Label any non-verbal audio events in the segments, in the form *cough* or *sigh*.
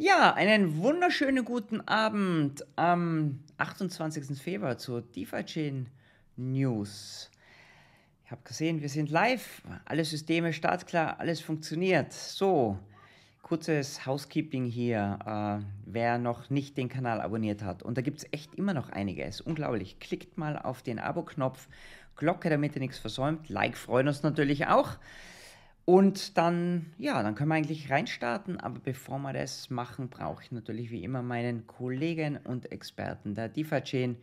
Ja, einen wunderschönen guten Abend am 28. Februar zur DeFi-Chain News. Ich habe gesehen, wir sind live, alle Systeme startklar, alles funktioniert. So, kurzes Housekeeping hier, äh, wer noch nicht den Kanal abonniert hat. Und da gibt es echt immer noch einiges. Unglaublich. Klickt mal auf den Abo-Knopf, Glocke, damit ihr nichts versäumt. Like freuen uns natürlich auch. Und dann, ja, dann können wir eigentlich reinstarten. Aber bevor wir das machen, brauche ich natürlich wie immer meinen Kollegen und Experten der DeFi-Chain.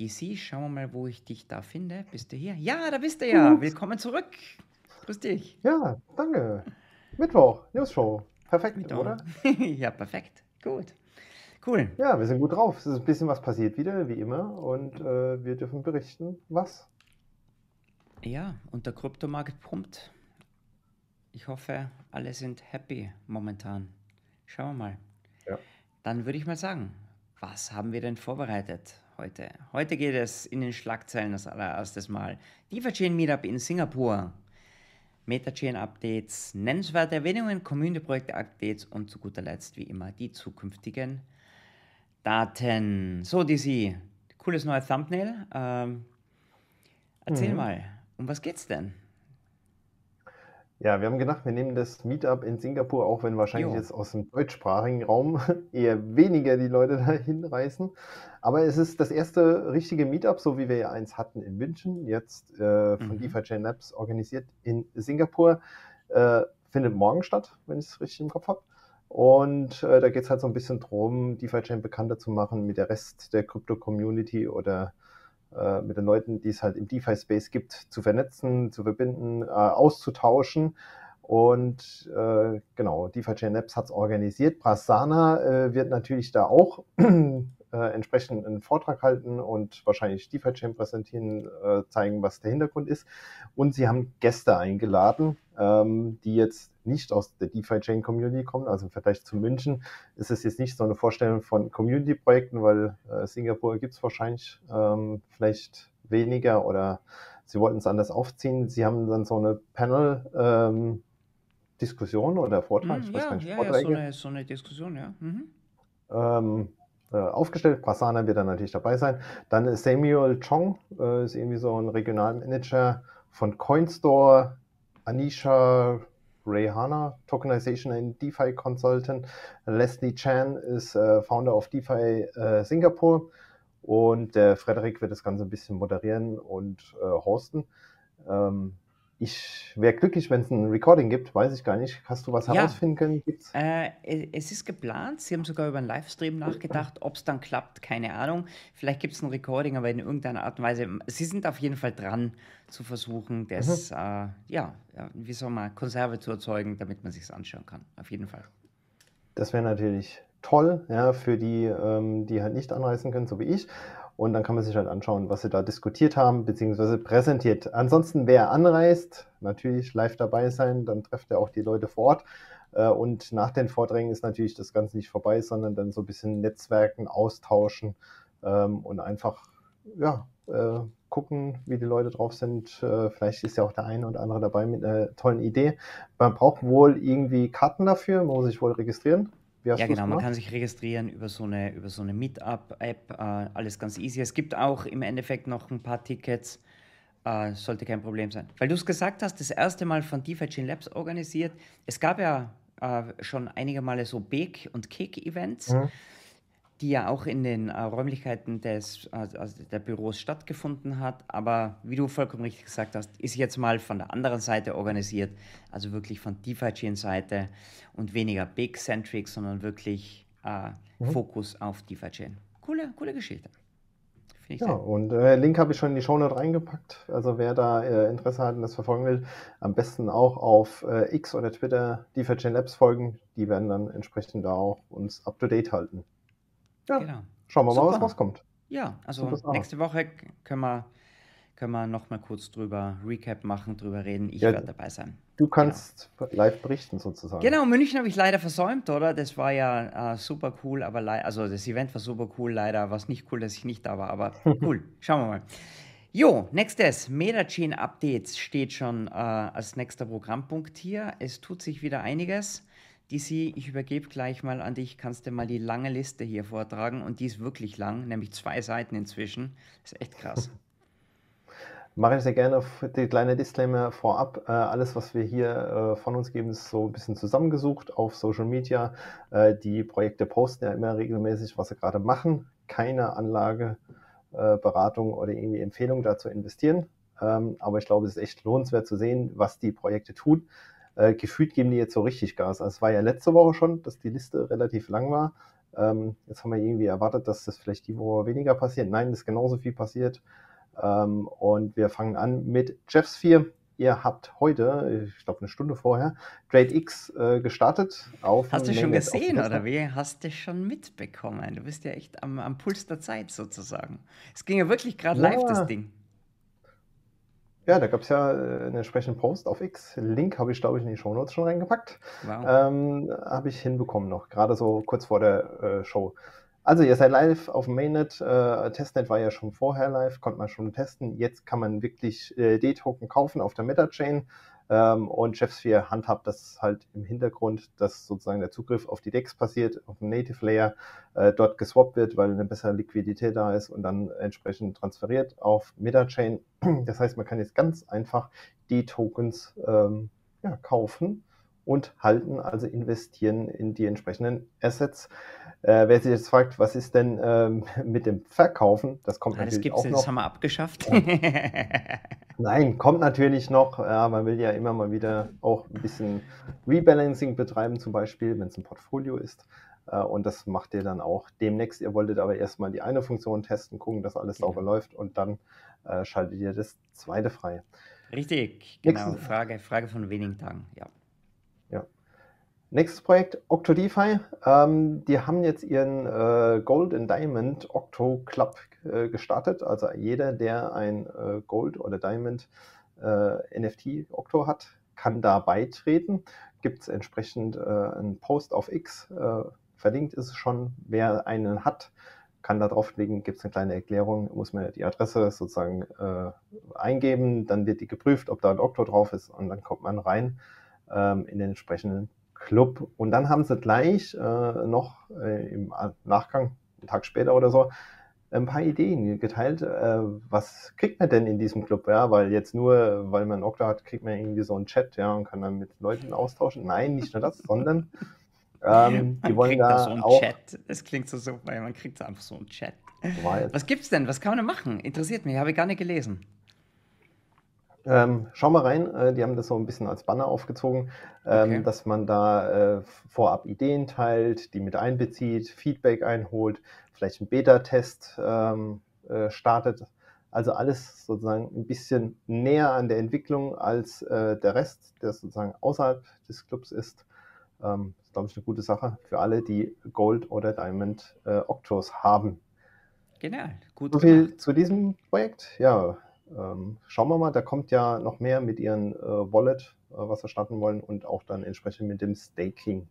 DC, schauen wir mal, wo ich dich da finde. Bist du hier? Ja, da bist du ja. Gut. Willkommen zurück. Grüß dich. Ja, danke. Mittwoch, News Show. Perfekt, Mit oder? *laughs* ja, perfekt. Gut. Cool. Ja, wir sind gut drauf. Es ist ein bisschen was passiert wieder, wie immer. Und äh, wir dürfen berichten, was. Ja, und der Kryptomarkt pumpt. Ich hoffe, alle sind happy momentan. Schauen wir mal. Ja. Dann würde ich mal sagen, was haben wir denn vorbereitet heute? Heute geht es in den Schlagzeilen das allererstes Mal. DeFi-Chain Meetup in Singapur. Meta-Chain-Updates, nennenswerte Erwähnungen, Community-Projekte-Updates und zu guter Letzt, wie immer, die zukünftigen Daten. So, DC, cooles neues Thumbnail. Ähm, erzähl Mhm. mal, um was geht's denn? Ja, wir haben gedacht, wir nehmen das Meetup in Singapur, auch wenn wahrscheinlich Jo. jetzt aus dem deutschsprachigen Raum *laughs* eher weniger die Leute *laughs* dahin reisen. Aber es ist das erste richtige Meetup, so wie wir ja eins hatten in München, jetzt äh, von Mhm. DeFi Chain Labs organisiert in Singapur. Äh, findet morgen statt, wenn ich es richtig im Kopf habe. Und äh, da geht es halt so ein bisschen drum, DeFi Chain bekannter zu machen mit der Rest der Krypto-Community oder äh, mit den Leuten, die es halt im DeFi-Space gibt, zu vernetzen, zu verbinden, äh, auszutauschen. Und äh, genau, DeFi Chain Labs hat es organisiert. Prasanna äh, wird natürlich da auch *clears throat* äh, entsprechend einen Vortrag halten und wahrscheinlich DeFi Chain präsentieren, äh, zeigen, was der Hintergrund ist. Und sie haben Gäste eingeladen, ähm, die jetzt nicht aus der DeFi Chain Community kommen. Also im Vergleich zu München ist es jetzt nicht so eine Vorstellung von Community-Projekten, weil äh, Singapur gibt es wahrscheinlich ähm, vielleicht weniger oder sie wollten es anders aufziehen. Sie haben dann so eine Panel-Diskussion oder Vortrag, ich Hm, weiß ja, gar nicht, ja, ja, so eine, so eine Diskussion, ja. Mhm. ähm, äh, aufgestellt. Prasanna wird dann natürlich dabei sein. Dann ist Samuel Chong, äh, ist irgendwie so ein Regionalmanager von Coinstore, Anisha Rehana, Tokenization and DeFi Consultant. Leslie Chan ist äh, Founder of DeFi äh, Singapur und der Frederik wird das Ganze ein bisschen moderieren und äh, hosten. Ähm, ich wäre glücklich, wenn es ein Recording gibt, weiß ich gar nicht. Hast du was Ja. herausfinden können? Äh, es ist geplant, Sie haben sogar über einen Livestream nachgedacht, ob es dann klappt, keine Ahnung. Vielleicht gibt es ein Recording, aber in irgendeiner Art und Weise. Sie sind auf jeden Fall dran zu versuchen, das, äh, ja, ja, wie soll man, Konserve zu erzeugen, damit man sich anschauen kann. Auf jeden Fall. Das wäre natürlich toll, ja, für die, ähm, die halt nicht anreisen können, so wie ich. Und dann kann man sich halt anschauen, was sie da diskutiert haben, beziehungsweise präsentiert. Ansonsten, wer anreist, natürlich live dabei sein, dann trefft er auch die Leute vor Ort. Äh, und nach den Vorträgen ist natürlich das Ganze nicht vorbei, sondern dann so ein bisschen Netzwerken, austauschen ähm, und einfach, ja, äh, gucken, wie die Leute drauf sind. Äh, vielleicht ist ja auch der eine oder andere dabei mit einer tollen Idee. Man braucht wohl irgendwie Karten dafür, man muss sich wohl registrieren. Ja, genau, man kann sich registrieren über so eine, über so eine Meetup-App, äh, alles ganz easy. Es gibt auch im Endeffekt noch ein paar Tickets, äh, sollte kein Problem sein. Weil du es gesagt hast, das erste Mal von DeFi Chain Labs organisiert. Es gab ja äh, schon einige Male so Bake- und Cake-Events, Mhm. Die ja auch in den äh, Räumlichkeiten des, äh, also der Büros stattgefunden hat. Aber wie du vollkommen richtig gesagt hast, ist jetzt mal von der anderen Seite organisiert, also wirklich von DeFi Chain Seite und weniger Big-Centric, sondern wirklich äh, Mhm. Fokus auf DeFi Chain. Coole, coole Geschichte. Ja, sehr. und äh, Link habe ich schon in die Shownote reingepackt. Also wer da äh, Interesse hat und das verfolgen will, am besten auch auf äh, X oder Twitter DeFi Chain Labs folgen. Die werden dann entsprechend da auch uns up to date halten. Ja, Genau. schauen wir mal, was Super. rauskommt. Ja, also Super nächste Woche können wir, können wir nochmal kurz drüber Recap machen, drüber reden. Ich Ja, werde dabei sein. du kannst live berichten sozusagen. Genau, München habe ich leider versäumt, oder? Das war ja äh, super cool, aber also das Event war super cool, leider war es nicht cool, dass ich nicht da war, aber *laughs* cool. Schauen wir mal. Jo, nächstes, Metachain Updates steht schon äh, als nächster Programmpunkt hier. Es tut sich wieder einiges. DC, ich übergebe gleich mal an dich. Kannst du mal die lange Liste hier vortragen? Und die ist wirklich lang, nämlich zwei Seiten inzwischen. Ist echt krass. *laughs* Mache ich sehr gerne die kleine Disclaimer vorab. Äh, alles, was wir hier äh, von uns geben, ist so ein bisschen zusammengesucht auf Social Media. Äh, die Projekte posten ja immer regelmäßig, was sie gerade machen. Keine Anlageberatung äh, oder irgendwie Empfehlung dazu investieren. Ähm, aber ich glaube, es ist echt lohnenswert zu sehen, was die Projekte tun. Äh, gefühlt geben die jetzt so richtig Gas. Also es war ja letzte Woche schon, dass die Liste relativ lang war. Ähm, jetzt haben wir irgendwie erwartet, dass das vielleicht die Woche weniger passiert. Nein, es ist genauso viel passiert. Ähm, und wir fangen an mit JeffSphere. Ihr habt heute, ich glaube eine Stunde vorher, Trade X äh, gestartet. Auf Hast du schon gesehen oder wie? Hast du schon mitbekommen? Du bist ja echt am, am Puls der Zeit sozusagen. Es ging ja wirklich gerade ja. live, das Ding. Ja, da gab es ja äh, einen entsprechenden Post auf X. Link habe ich, glaube ich, in die Show Notes schon reingepackt. Wow. Ähm, habe ich hinbekommen noch, gerade so kurz vor der äh, Show. Also ihr seid live auf Mainnet. Äh, Testnet war ja schon vorher live, konnte man schon testen. Jetzt kann man wirklich äh, D-Token kaufen auf der Meta-Chain. Ähm, und Chefsphere handhabt das halt im Hintergrund, dass sozusagen der Zugriff auf die DEX passiert, auf dem Native Layer, äh, dort geswappt wird, weil eine bessere Liquidität da ist und dann entsprechend transferiert auf Meta-Chain. *clears throat* Das heißt, man kann jetzt ganz einfach die Tokens ähm, ja, kaufen und halten, also investieren in die entsprechenden Assets. Äh, wer sich jetzt fragt, was ist denn ähm, *laughs* mit dem Verkaufen, das kommt ah, natürlich das auch noch. Das haben wir abgeschafft. Ja. *laughs* Nein, kommt natürlich noch. Ja, man will ja immer mal wieder auch ein bisschen Rebalancing betreiben, zum Beispiel, wenn es ein Portfolio ist. Äh, und das macht ihr dann auch demnächst. Ihr wolltet aber erstmal die eine Funktion testen, gucken, dass alles sauber ja. läuft und dann äh, schaltet ihr das zweite frei. Richtig, genau. Frage, Frage von wenigen Tagen, ja. Nächstes Projekt, OctoDeFi. Ähm, die haben jetzt ihren äh, Gold and Diamond Octo Club äh, gestartet. Also jeder, der ein äh, Gold oder Diamond äh, NFT Octo hat, kann da beitreten. Gibt es entsprechend äh, einen Post auf X. Äh, verlinkt ist es schon. Wer einen hat, kann da draufklicken, gibt es eine kleine Erklärung, muss man die Adresse sozusagen eingeben, dann wird die geprüft, ob da ein Okto drauf ist und dann kommt man rein ähm, in den entsprechenden Club. Und dann haben sie gleich äh, noch äh, im Nachgang, einen Tag später oder so, ein paar Ideen geteilt. Äh, was kriegt man denn in diesem Club? Ja, weil jetzt nur, weil man Okta hat, kriegt man irgendwie so einen Chat, ja, und kann dann mit Leuten austauschen. Nein, nicht nur das, sondern ähm, *laughs* die wollen da so einen auch. Chat. Das klingt so super, man kriegt einfach so einen Chat. Was gibt's denn? Was kann man denn machen? Interessiert mich, habe ich gar nicht gelesen. Ähm, schau mal rein, äh, die haben das so ein bisschen als Banner aufgezogen, ähm, okay. dass man da äh, vorab Ideen teilt, die mit einbezieht, Feedback einholt, vielleicht einen Beta-Test ähm, äh, startet. Also alles sozusagen ein bisschen näher an der Entwicklung als äh, der Rest, der sozusagen außerhalb des Clubs ist. Ähm, ist, glaube ich, eine gute Sache für alle, die Gold oder Diamond äh, Octos haben. Genau, gut. So viel gemacht. zu diesem Projekt. Ja, ähm, schauen wir mal, da kommt ja noch mehr mit ihren äh, Wallet, äh, was wir starten wollen und auch dann entsprechend mit dem Staking.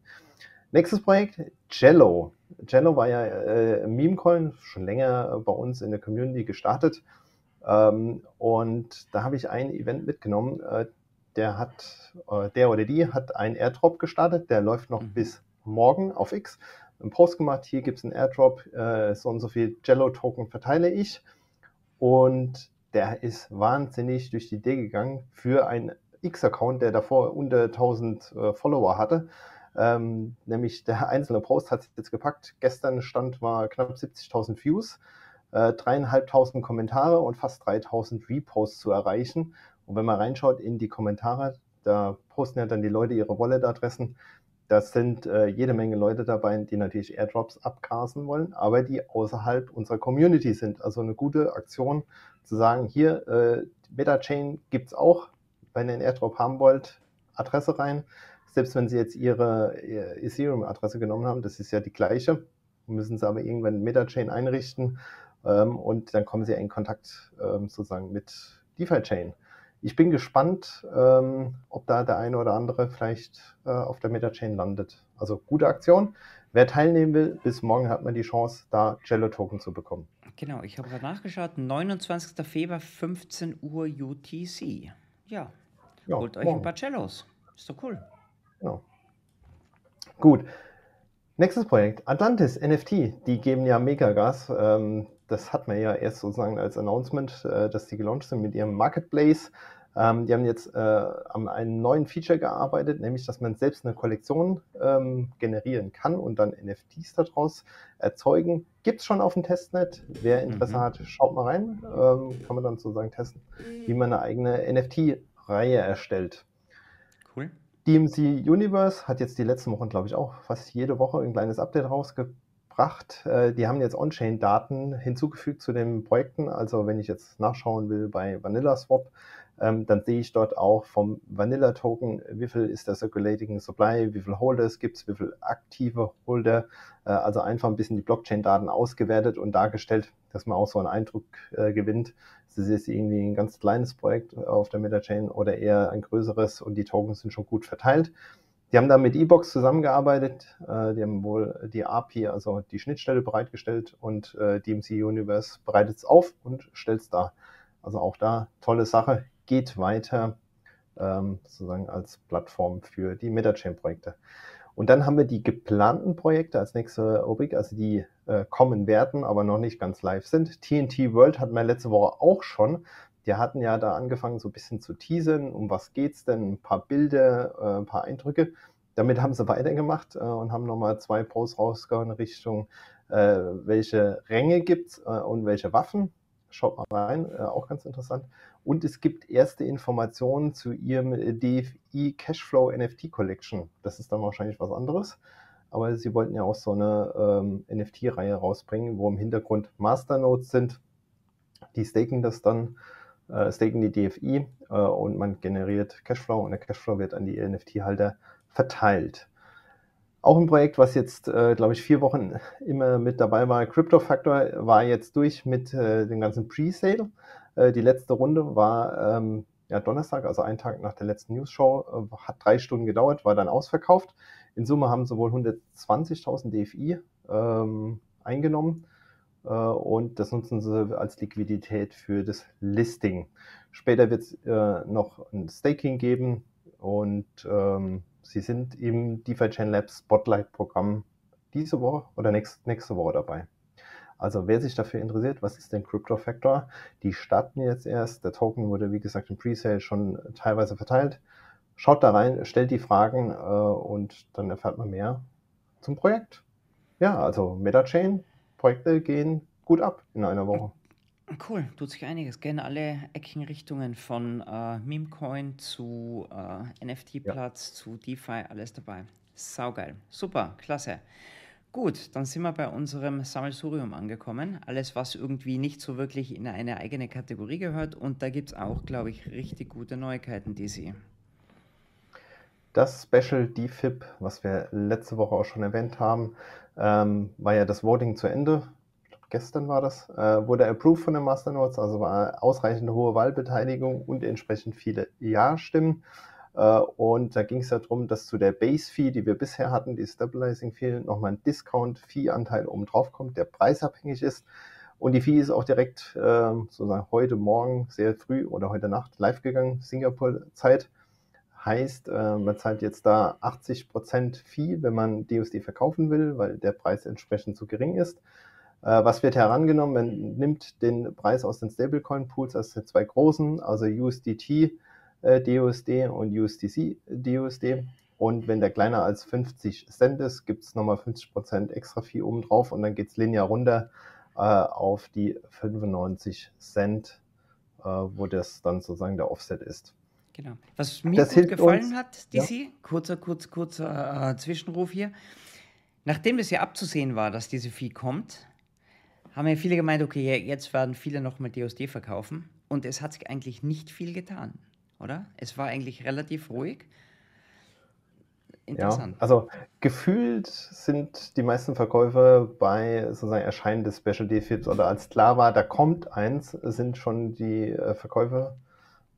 Nächstes Projekt, Jello. Jello war ja äh, Meme-Coin, schon länger bei uns in der Community gestartet. Ähm, und da habe ich ein Event mitgenommen. Äh, der hat, äh, der oder die hat einen Airdrop gestartet, der läuft noch mhm. bis morgen auf X. Ein Post gemacht, hier gibt es einen Airdrop, äh, so und so viel Jello-Token verteile ich. Und der ist wahnsinnig durch die Idee gegangen für einen X-Account, der davor unter 1000 äh, Follower hatte. Ähm, nämlich der einzelne Post hat sich jetzt gepackt. Gestern Stand war knapp 70.000 Views, äh, dreieinhalbtausend äh, Kommentare und fast 3000 Reposts zu erreichen. Und wenn man reinschaut in die Kommentare, da posten ja dann die Leute ihre Wallet-Adressen. Das sind äh, jede Menge Leute dabei, die natürlich Airdrops abgrasen wollen, aber die außerhalb unserer Community sind. Also eine gute Aktion zu sagen, hier, äh, MetaChain gibt es auch, wenn ihr einen Airdrop haben wollt, Adresse rein. Selbst wenn Sie jetzt Ihre, Ihre Ethereum-Adresse genommen haben, das ist ja die gleiche, müssen Sie aber irgendwann MetaChain einrichten ähm, und dann kommen Sie in Kontakt ähm, sozusagen mit DeFi-Chain. Ich bin gespannt, ähm, ob da der eine oder andere vielleicht äh, auf der MetaChain landet. Also gute Aktion. Wer teilnehmen will, bis morgen hat man die Chance, da Jello-Token zu bekommen. Genau, ich habe gerade nachgeschaut. 29. Februar, 15 Uhr UTC. Ja, ja holt euch morgen. ein paar Cellos. Ist doch cool. Genau. Gut. Nächstes Projekt, Atlantis, NFT, die geben ja Megagas. Ähm, das hat man ja erst sozusagen als Announcement, äh, dass die gelauncht sind mit ihrem Marketplace. Ähm, die haben jetzt äh, an einem neuen Feature gearbeitet, nämlich, dass man selbst eine Kollektion ähm, generieren kann und dann NFTs daraus erzeugen. Gibt es schon auf dem Testnet. Wer Interesse mhm. hat, schaut mal rein. Ähm, kann man dann sozusagen testen, wie man eine eigene NFT-Reihe erstellt. Cool. DMC Universe hat jetzt die letzten Wochen, glaube ich, auch fast jede Woche ein kleines Update rausgebracht. Äh, die haben jetzt On-Chain-Daten hinzugefügt zu den Projekten. Also wenn ich jetzt nachschauen will bei Vanilla Swap, ähm, dann sehe ich dort auch vom Vanilla-Token, wie viel ist der Circulating Supply, wie viele Holders gibt es, wie viele aktive Holder. Äh, also einfach ein bisschen die Blockchain-Daten ausgewertet und dargestellt, dass man auch so einen Eindruck äh, gewinnt. Das ist irgendwie ein ganz kleines Projekt auf der Metachain oder eher ein größeres und die Tokens sind schon gut verteilt. Die haben da mit E-Box zusammengearbeitet. Äh, die haben wohl die API, also die Schnittstelle bereitgestellt und äh, DMC Universe bereitet es auf und stellt es da. Also auch da tolle Sache geht weiter ähm, sozusagen als Plattform für die Metachain-Projekte. Und dann haben wir die geplanten Projekte als nächste Rubrik, also die äh, kommen werden, aber noch nicht ganz live sind. TNT World hatten wir letzte Woche auch schon. Die hatten ja da angefangen, so ein bisschen zu teasern, um was geht's denn, ein paar Bilder, äh, ein paar Eindrücke. Damit haben sie weitergemacht äh, und haben nochmal zwei Posts rausgehauen in Richtung, äh, welche Ränge gibt's äh, und welche Waffen. Schaut mal rein, äh, auch ganz interessant. Und es gibt erste Informationen zu ihrem äh, DFI Cashflow NFT Collection. Das ist dann wahrscheinlich was anderes. Aber sie wollten ja auch so eine ähm, NFT-Reihe rausbringen, wo im Hintergrund Masternodes sind. Die staken das dann, äh, staken die DFI äh, und man generiert Cashflow und der Cashflow wird an die NFT-Halter verteilt. Auch ein Projekt, was jetzt, äh, glaube ich, vier Wochen immer mit dabei war. Crypto Factor war jetzt durch mit äh, dem ganzen Pre-Sale. Äh, die letzte Runde war ähm, ja, Donnerstag, also einen Tag nach der letzten News-Show, äh, hat drei Stunden gedauert, war dann ausverkauft. In Summe haben sie wohl 120.000 DFI ähm, eingenommen und das nutzen sie als Liquidität für das Listing. Später wird es äh, noch ein Staking geben und ähm, sie sind im DeFi Chain Labs Spotlight Programm diese Woche oder nächst, nächste Woche dabei. Also wer sich dafür interessiert, was ist denn Crypto Factor? Die starten jetzt erst. Der Token wurde, wie gesagt, im Presale schon teilweise verteilt. Schaut da rein, stellt die Fragen äh, und dann erfährt man mehr zum Projekt. Ja, also Metachain, Projekte gehen gut ab in einer Woche. Cool, tut sich einiges. Gehen alle eckigen Richtungen von äh, Memecoin zu äh, NFT-Platz ja. zu DeFi, alles dabei. Saugeil. Super, klasse. Gut, dann sind wir bei unserem Sammelsurium angekommen. Alles, was irgendwie nicht so wirklich in eine eigene Kategorie gehört. Und da gibt es auch, glaube ich, richtig gute Neuigkeiten, DC. Das Special DFIP, was wir letzte Woche auch schon erwähnt haben, ähm, war ja das Voting zu Ende. Gestern war das. Äh, wurde approved von den Masternodes, also war ausreichend hohe Wahlbeteiligung und entsprechend viele Ja-Stimmen. Äh, und da ging es ja darum, dass zu der Base-Fee, die wir bisher hatten, die Stabilizing-Fee, nochmal ein Discount-Fee-Anteil oben drauf kommt, der preisabhängig ist. Und die Fee ist auch direkt äh, sozusagen heute Morgen sehr früh oder heute Nacht live gegangen, Singapur-Zeit. Heißt, äh, man zahlt jetzt da 80% Fee, wenn man DUSD verkaufen will, weil der Preis entsprechend zu gering ist. Äh, was wird herangenommen? Man nimmt den Preis aus den Stablecoin-Pools, also zwei großen, also USDT äh, DUSD und USDC DUSD. Und wenn der kleiner als 50 Cent ist, gibt es nochmal 50% extra Fee oben drauf und dann geht es linear runter äh, auf die 95 Cent, äh, wo das dann sozusagen der Offset ist. Genau. Was mir das gut gefallen uns, hat, DC, ja. kurzer, kurzer, kurzer äh, Zwischenruf hier. Nachdem es ja abzusehen war, dass diese Fee kommt, haben ja viele gemeint, okay, jetzt werden viele nochmal DUSD verkaufen. Und es hat sich eigentlich nicht viel getan oder? Es war eigentlich relativ ruhig. Interessant. Ja, also gefühlt sind die meisten Verkäufe bei sozusagen Erscheinen des Special Defibs oder als klar war, da kommt eins, sind schon die äh, Verkäufe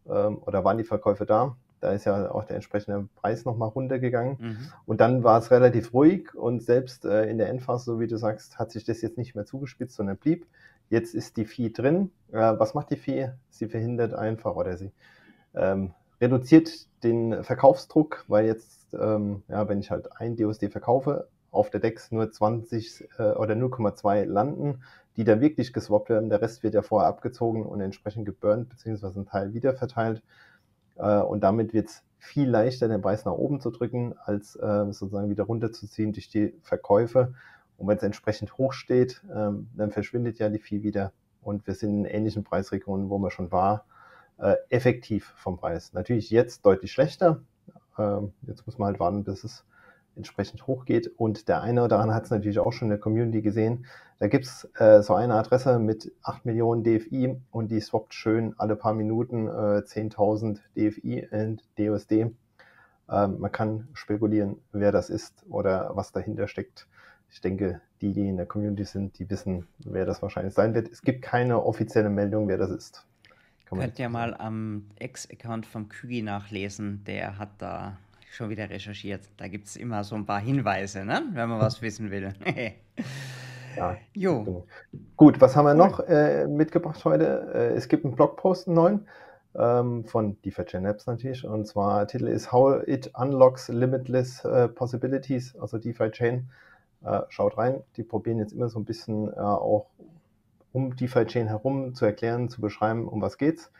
ähm, oder waren die Verkäufe da. Da ist ja auch der entsprechende Preis nochmal runtergegangen. Mhm. Und dann war es relativ ruhig und selbst äh, in der Endphase, so wie du sagst, hat sich das jetzt nicht mehr zugespitzt, sondern blieb. Jetzt ist die Vieh drin. Äh, was macht die Vieh? Sie verhindert einfach oder sie ähm, reduziert den Verkaufsdruck, weil jetzt ähm, ja, wenn ich halt ein DUSD verkaufe, auf der DEX nur 20 äh, oder 0,2 landen, die dann wirklich geswappt werden. Der Rest wird ja vorher abgezogen und entsprechend geburnt, beziehungsweise ein Teil wiederverteilt. Äh, und damit wird es viel leichter, den Preis nach oben zu drücken, als äh, sozusagen wieder runterzuziehen durch die Verkäufe. Und wenn es entsprechend hoch steht, ähm, dann verschwindet ja die Vieh wieder. Und wir sind in ähnlichen Preisregionen, wo man schon war, äh, effektiv vom Preis. Natürlich jetzt deutlich schlechter. Ähm, jetzt muss man halt warten, bis es entsprechend hochgeht. Und der eine andere hat es natürlich auch schon in der Community gesehen. Da gibt es äh, so eine Adresse mit 8 Millionen DFI und die swappt schön alle paar Minuten äh, 10.000 DFI und DUSD. Ähm, man kann spekulieren, wer das ist oder was dahinter steckt. Ich denke, die, die in der Community sind, die wissen, wer das wahrscheinlich sein wird. Es gibt keine offizielle Meldung, wer das ist. Könnt ihr mal am Ex-Account vom Kügi nachlesen. Der hat da schon wieder recherchiert. Da gibt es immer so ein paar Hinweise, ne? wenn man was wissen will. *laughs* ja, jo. Gut, was haben wir noch äh, mitgebracht heute? Äh, es gibt einen Blogpost, einen neuen, ähm, von DeFi Apps natürlich. Und zwar, Titel ist How It Unlocks Limitless uh, Possibilities, also DeFi Chain. Äh, schaut rein, die probieren jetzt immer so ein bisschen äh, auch um DeFi Chain herum zu erklären, zu beschreiben, um was geht's.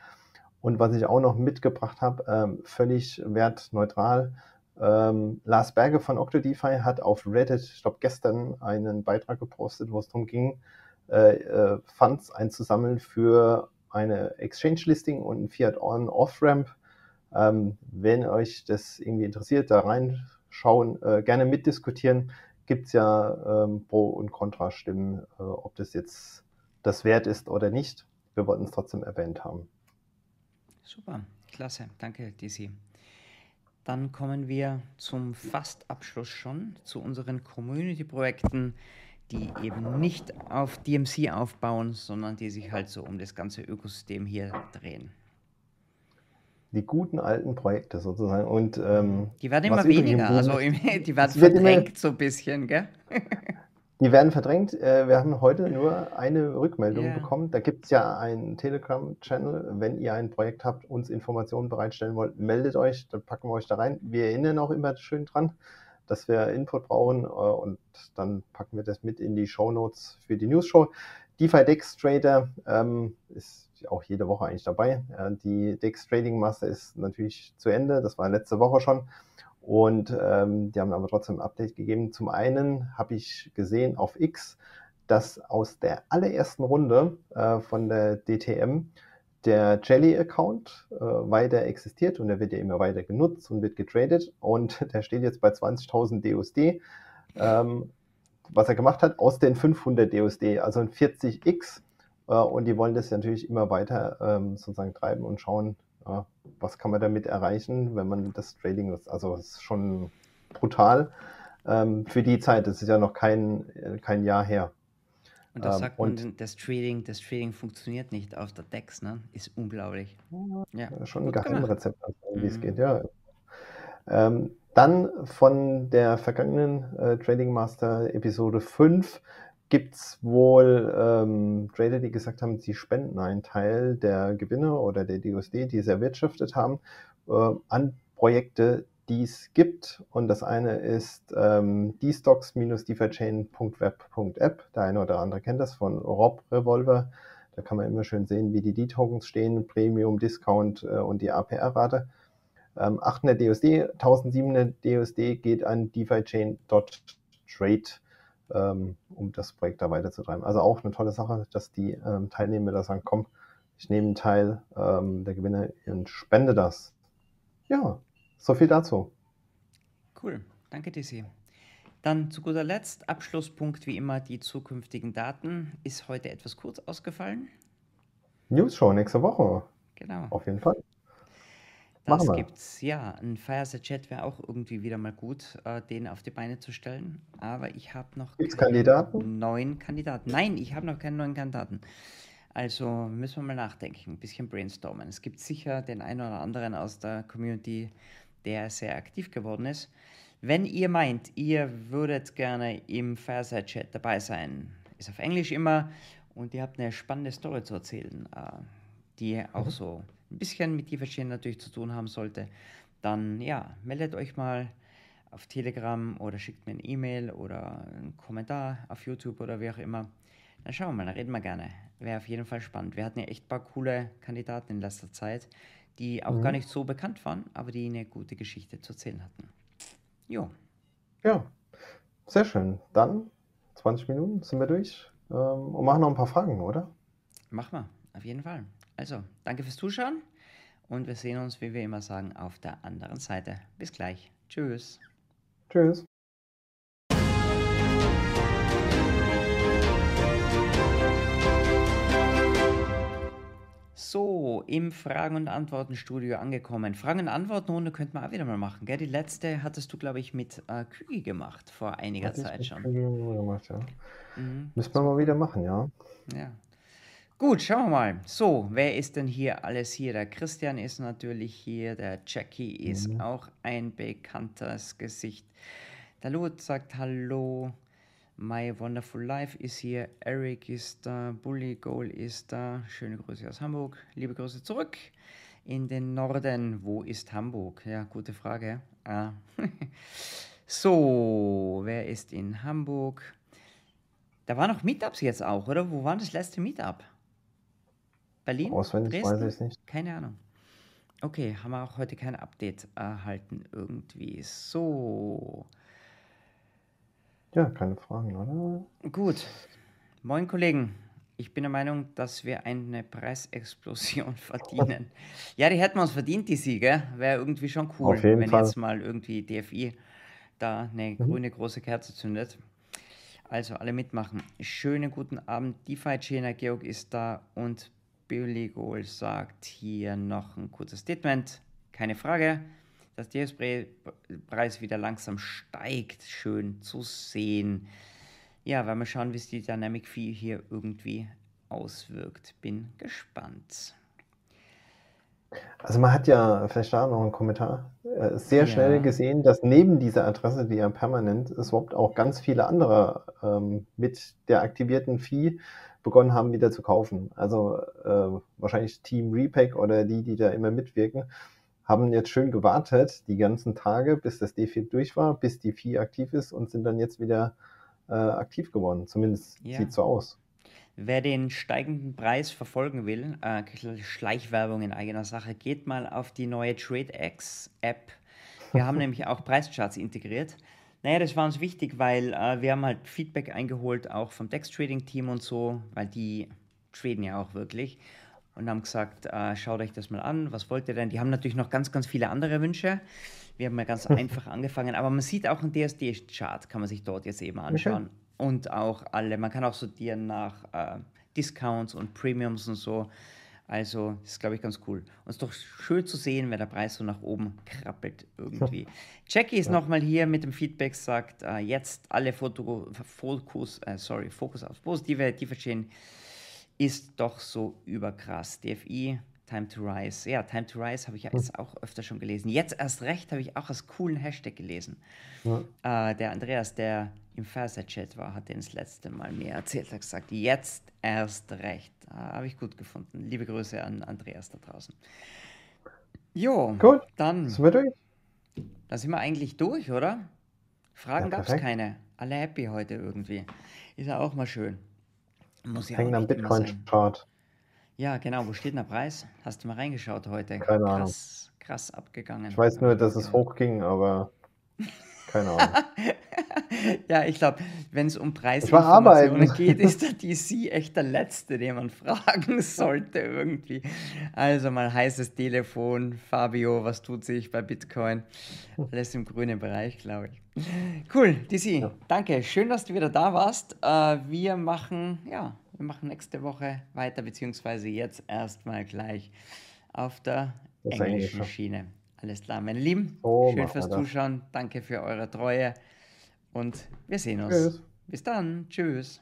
Und was ich auch noch mitgebracht habe, ähm, völlig wertneutral. Ähm, Lars Berge von OctoDeFi hat auf Reddit, ich glaube gestern, einen Beitrag gepostet, wo es darum ging, äh, äh, Funds einzusammeln für eine Exchange-Listing und ein Fiat-On-Off-Ramp. Ähm, wenn euch das irgendwie interessiert, da reinschauen, äh, gerne mitdiskutieren. Gibt es ja ähm, Pro- und Kontra-Stimmen, äh, ob das jetzt das wert ist oder nicht. Wir wollten es trotzdem erwähnt haben. Super, klasse, danke DC. Dann kommen wir zum Fastabschluss schon zu unseren Community-Projekten, die eben nicht auf DMC aufbauen, sondern die sich halt so um das ganze Ökosystem hier drehen. Die guten alten Projekte sozusagen. Und, ähm, die werden immer weniger, also *laughs* die werden verdrängt so ein bisschen, gell? *laughs* Die werden verdrängt. Äh, wir haben heute nur eine Rückmeldung yeah. bekommen. Da gibt es ja einen Telegram-Channel. Wenn ihr ein Projekt habt, uns Informationen bereitstellen wollt, meldet euch, dann packen wir euch da rein. Wir erinnern auch immer schön dran, dass wir Input brauchen äh, und dann packen wir das mit in die Show Notes für die News-Show. DeFi Dex Trader ähm, ist auch jede Woche eigentlich dabei. Äh, die Dex Trading Master ist natürlich zu Ende. Das war letzte Woche schon. Und ähm, die haben aber trotzdem ein Update gegeben. Zum einen habe ich gesehen auf X, dass aus der allerersten Runde äh, von der DTM der Jelly-Account äh, weiter existiert und der wird ja immer weiter genutzt und wird getradet und *laughs* der steht jetzt bei 20.000 DUSD. Ähm, was er gemacht hat, aus den 500 DUSD, also ein 40x äh, und die wollen das natürlich immer weiter ähm, sozusagen treiben und schauen, ja, was kann man damit erreichen, wenn man das Trading ist. Also es ist schon brutal ähm, für die Zeit. Das ist ja noch kein, äh, kein Jahr her. Und da ähm, sagt man, und, das Trading, das Trading funktioniert nicht auf der DEX, ne? Ist unglaublich. Ja, schon ein Geheimrezept, wie mhm. es geht, ja. Ähm, dann von der vergangenen äh, Trading Master Episode 5 gibt es wohl ähm, Trader, die gesagt haben, sie spenden einen Teil der Gewinne oder der DUSD, die sie erwirtschaftet haben, äh, an Projekte, die es gibt. Und das eine ist ähm, dstocks-defichain.web.app. Der eine oder andere kennt das von Rob Revolver. Da kann man immer schön sehen, wie die D-Tokens stehen, Premium, Discount äh, und die APR-Rate. Ähm, 800 DUSD, 1700 DUSD geht an defichain.trade ähm, um das Projekt da weiterzutreiben. Also auch eine tolle Sache, dass die ähm, Teilnehmer da sagen, komm, ich nehme einen Teil ähm, der Gewinne und spende das. Ja, so viel dazu. Cool, danke DC. Dann zu guter Letzt, Abschlusspunkt wie immer, die zukünftigen Daten. Ist heute etwas kurz ausgefallen. News Show nächste Woche. Genau. Auf jeden Fall. Das gibt's, ja. Ein Fireside-Chat wäre auch irgendwie wieder mal gut, äh, den auf die Beine zu stellen. Aber ich habe noch Gibt's Kandidaten? neuen Kandidaten. Nein, ich habe noch keinen neuen Kandidaten. Also müssen wir mal nachdenken, ein bisschen brainstormen. Es gibt sicher den einen oder anderen aus der Community, der sehr aktiv geworden ist. Wenn ihr meint, ihr würdet gerne im Fireside-Chat dabei sein, ist auf Englisch immer, und ihr habt eine spannende Story zu erzählen, äh, die auch mhm. so ein bisschen mit Tieferstehen natürlich zu tun haben sollte, dann ja, meldet euch mal auf Telegram oder schickt mir eine E-Mail oder einen Kommentar auf YouTube oder wie auch immer. Dann schauen wir mal, dann reden wir gerne. Wäre auf jeden Fall spannend. Wir hatten ja echt ein paar coole Kandidaten in letzter Zeit, die auch mhm. gar nicht so bekannt waren, aber die eine gute Geschichte zu erzählen hatten. Jo. Ja, sehr schön. Dann 20 Minuten sind wir durch ähm, und machen noch ein paar Fragen, oder? Machen wir, auf jeden Fall. Also, danke fürs Zuschauen und wir sehen uns, wie wir immer sagen, auf der anderen Seite. Bis gleich. Tschüss. Tschüss. So, im Fragen- und Antworten-Studio angekommen. Fragen- und Antworten-Runde könnten wir auch wieder mal machen, gell? Die letzte hattest du, glaube ich, mit äh, Kügi gemacht, vor einiger Hatte Zeit schon. Kügi gemacht, ja. Mhm. Müssen wir mal wieder machen, ja. Ja. Gut, schauen wir mal. So, wer ist denn hier alles hier? Der Christian ist natürlich hier, der Jackie ist mhm. auch ein bekanntes Gesicht. Der Lut sagt Hallo. My Wonderful Life ist hier, Eric ist da, Bully Goal ist da. Schöne Grüße aus Hamburg. Liebe Grüße zurück in den Norden. Wo ist Hamburg? Ja, gute Frage. Ah. *laughs* so, wer ist in Hamburg? Da waren noch Meetups jetzt auch, oder? Wo war das letzte Meetup? Berlin? Auswendig Dresden? weiß ich nicht. Keine Ahnung. Okay, haben wir auch heute kein Update erhalten irgendwie. So. Ja, keine Fragen, oder? Gut. Moin Kollegen. Ich bin der Meinung, dass wir eine Preisexplosion *laughs* verdienen. ja, die hätten wir uns verdient, die Siege. Wäre irgendwie schon cool, wenn Fall. jetzt mal irgendwie DFI da eine mhm. grüne große Kerze zündet. Also alle mitmachen. Schönen guten Abend. DeFi Chainer Georg ist da und Billy Gold sagt hier noch ein kurzes Statement. Keine Frage dass der Preis wieder langsam steigt, schön zu sehen. Ja, weil wir schauen, wie sich die Dynamic Fee hier irgendwie auswirkt. Bin gespannt. Also man hat ja, vielleicht da noch ein Kommentar, äh, sehr ja. schnell gesehen, dass neben dieser Adresse, die ja permanent swappt, auch ganz viele andere ähm, mit der aktivierten Fee begonnen haben, wieder zu kaufen. Also äh, wahrscheinlich Team Repack oder die, die da immer mitwirken, haben jetzt schön gewartet, die ganzen Tage, bis das D4 durch war, bis die Vieh aktiv ist und sind dann jetzt wieder äh, aktiv geworden. Zumindest ja. sieht so aus. Wer den steigenden Preis verfolgen will, äh, Schleichwerbung in eigener Sache, geht mal auf die neue TradeX-App. Wir haben *laughs* nämlich auch Preischarts integriert. Naja, das war uns wichtig, weil äh, wir haben halt Feedback eingeholt, auch vom Dex-Trading-Team und so, weil die traden ja auch wirklich und haben gesagt, äh, schaut euch das mal an, was wollt ihr denn? Die haben natürlich noch ganz, ganz viele andere Wünsche. Wir haben ja ganz *laughs* einfach angefangen, aber man sieht auch einen DSD-Chart, kann man sich dort jetzt eben anschauen. Okay. Und auch alle, man kann auch sortieren nach äh, Discounts und Premiums und so. Also, das ist, glaube ich, ganz cool. Und es ist doch schön zu sehen, wenn der Preis so nach oben krabbelt irgendwie. Jackie ist ja. nochmal hier mit dem Feedback, sagt, äh, jetzt alle Foto Fokus, äh, sorry, Fokus auf positive, die verstehen ist doch so überkrass. DFI, Time to Rise. Ja, Time to Rise habe ich ja jetzt auch öfter schon gelesen. Jetzt erst recht habe ich auch als coolen Hashtag gelesen. Ja. Äh, der Andreas, der im Versa-Chat war, hat den das letzte Mal mir erzählt, hat gesagt, jetzt erst recht. Äh, habe ich gut gefunden. Liebe Grüße an Andreas da draußen. Jo, gut. Dann sind wir durch. Dann sind wir eigentlich durch, oder? Fragen ja, gab es keine. Alle happy heute irgendwie. Ist ja auch mal schön. Muss ja Hängen am Bitcoin-Chart. Ja, genau. Wo steht denn der Preis? Hast du mal reingeschaut heute? Keine Ahnung. Krass, krass abgegangen. Ich weiß nur, dass es hochging, aber *laughs* keine Ahnung. *laughs* ja, ich glaube, wenn es um Preisinformationen geht, ist der DC echt der Letzte, den man *laughs* fragen sollte irgendwie. Also mal heißes Telefon. Fabio, was tut sich bei Bitcoin? Alles im grünen Bereich, glaube ich. Cool, DC, ja. danke. Schön, dass du wieder da warst. Äh, wir machen, ja, wir machen nächste Woche weiter, beziehungsweise jetzt erstmal gleich auf der englischen Schiene. Alles klar, meine Lieben. Oh, schön fürs Zuschauen. Danke für eure Treue. Und wir sehen uns. Tschüss. Bis dann. Tschüss.